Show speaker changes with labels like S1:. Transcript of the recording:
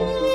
S1: Bye.